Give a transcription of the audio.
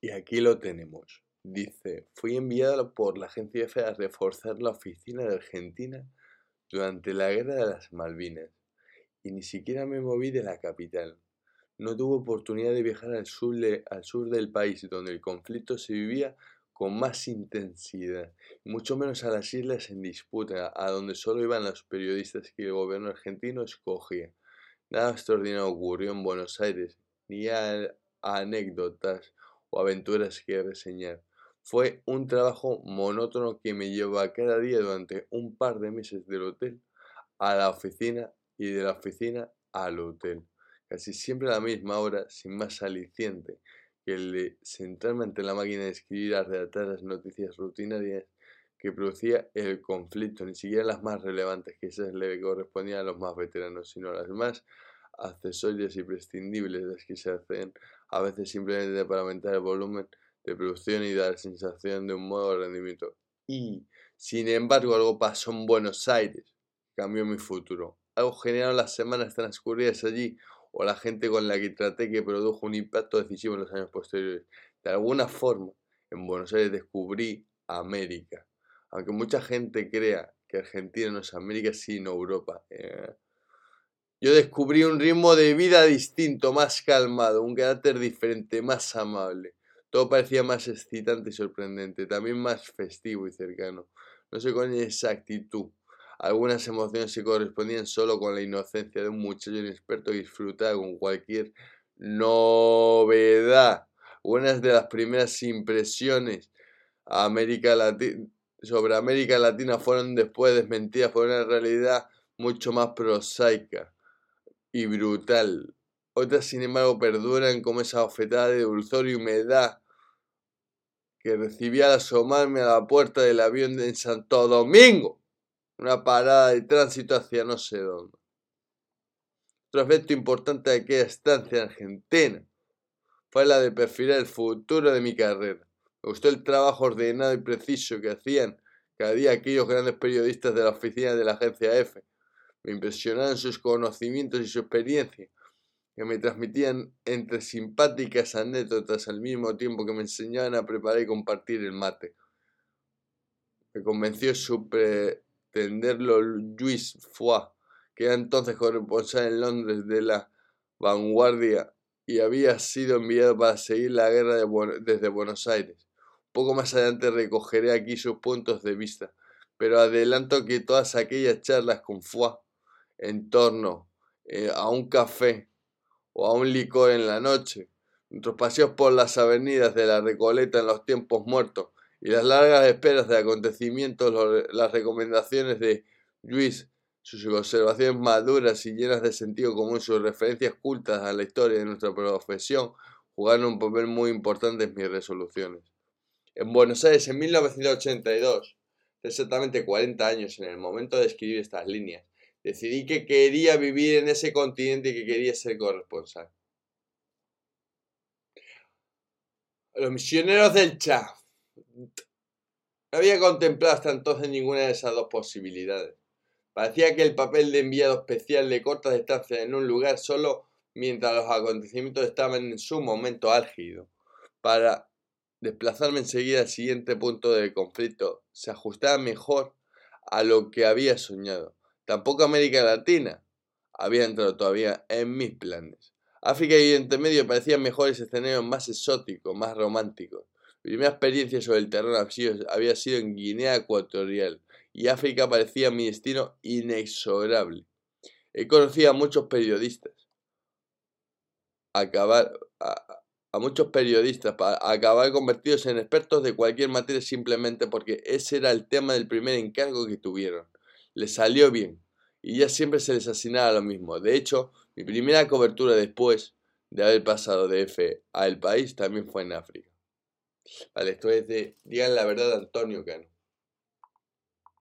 Y aquí lo tenemos. Dice, fui enviado por la agencia EFE a reforzar la oficina de Argentina durante la guerra de las Malvinas. Y ni siquiera me moví de la capital. No tuve oportunidad de viajar al sur, al sur del país, donde el conflicto se vivía con más intensidad, mucho menos a las islas en disputa, a donde solo iban los periodistas que el gobierno argentino escogía. Nada extraordinario ocurrió en Buenos Aires, ni anécdotas o aventuras que reseñar. Fue un trabajo monótono que me llevaba cada día durante un par de meses del hotel a la oficina y de la oficina al hotel. Casi siempre a la misma hora, sin más aliciente que el de sentarme ante la máquina de escribir a redactar las noticias rutinarias que producía el conflicto, ni siquiera las más relevantes, que esas le correspondían a los más veteranos, sino las más accesorias y prescindibles, las que se hacen a veces simplemente para aumentar el volumen de producción y dar sensación de un modo de rendimiento. Y, sin embargo, algo pasó en Buenos Aires, cambió mi futuro. Algo generaron las semanas transcurridas allí, o la gente con la que traté que produjo un impacto decisivo en los años posteriores. De alguna forma, en Buenos Aires descubrí América. Aunque mucha gente crea que Argentina no es América, sino Europa. Eh, yo descubrí un ritmo de vida distinto, más calmado, un carácter diferente, más amable. Todo parecía más excitante y sorprendente, también más festivo y cercano. No sé con exactitud algunas emociones se correspondían solo con la inocencia de un muchacho inexperto que disfrutaba con cualquier novedad. Unas de las primeras impresiones América sobre América Latina fueron después desmentidas por una realidad mucho más prosaica y brutal. Otras, sin embargo, perduran como esa ofetada de dulzor y humedad que recibí al asomarme a la puerta del avión de Santo Domingo una parada de tránsito hacia no sé dónde. Otro aspecto importante de aquella estancia en Argentina fue la de perfilar el futuro de mi carrera. Me gustó el trabajo ordenado y preciso que hacían cada día aquellos grandes periodistas de la oficina de la agencia F. Me impresionaron sus conocimientos y su experiencia, que me transmitían entre simpáticas anécdotas al mismo tiempo que me enseñaban a preparar y compartir el mate. Me convenció su, entenderlo Luis Foy, que era entonces corresponsal en Londres de la vanguardia y había sido enviado para seguir la guerra desde Buenos Aires. Poco más adelante recogeré aquí sus puntos de vista, pero adelanto que todas aquellas charlas con Foy en torno eh, a un café o a un licor en la noche, nuestros paseos por las avenidas de la Recoleta en los tiempos muertos, y las largas esperas de acontecimientos, las recomendaciones de Luis, sus observaciones maduras y llenas de sentido común, sus referencias cultas a la historia de nuestra profesión, jugaron un papel muy importante en mis resoluciones. En Buenos Aires, en 1982, exactamente 40 años en el momento de escribir estas líneas, decidí que quería vivir en ese continente y que quería ser corresponsal. Los misioneros del Cha no había contemplado hasta entonces ninguna de esas dos posibilidades. Parecía que el papel de enviado especial de corta distancia en un lugar solo mientras los acontecimientos estaban en su momento álgido, para desplazarme enseguida al siguiente punto del conflicto, se ajustaba mejor a lo que había soñado. Tampoco América Latina había entrado todavía en mis planes. África y Oriente Medio parecían mejores escenarios más exóticos, más románticos. Mi primera experiencia sobre el terreno había sido en Guinea Ecuatorial y África parecía mi destino inexorable. He conocido a muchos periodistas. Acabar, a, muchos periodistas para acabar convertidos en expertos de cualquier materia simplemente porque ese era el tema del primer encargo que tuvieron. Les salió bien y ya siempre se les asignaba lo mismo. De hecho, mi primera cobertura después de haber pasado de F a El País también fue en África. Vale, esto es de Digan la verdad Antonio Cano.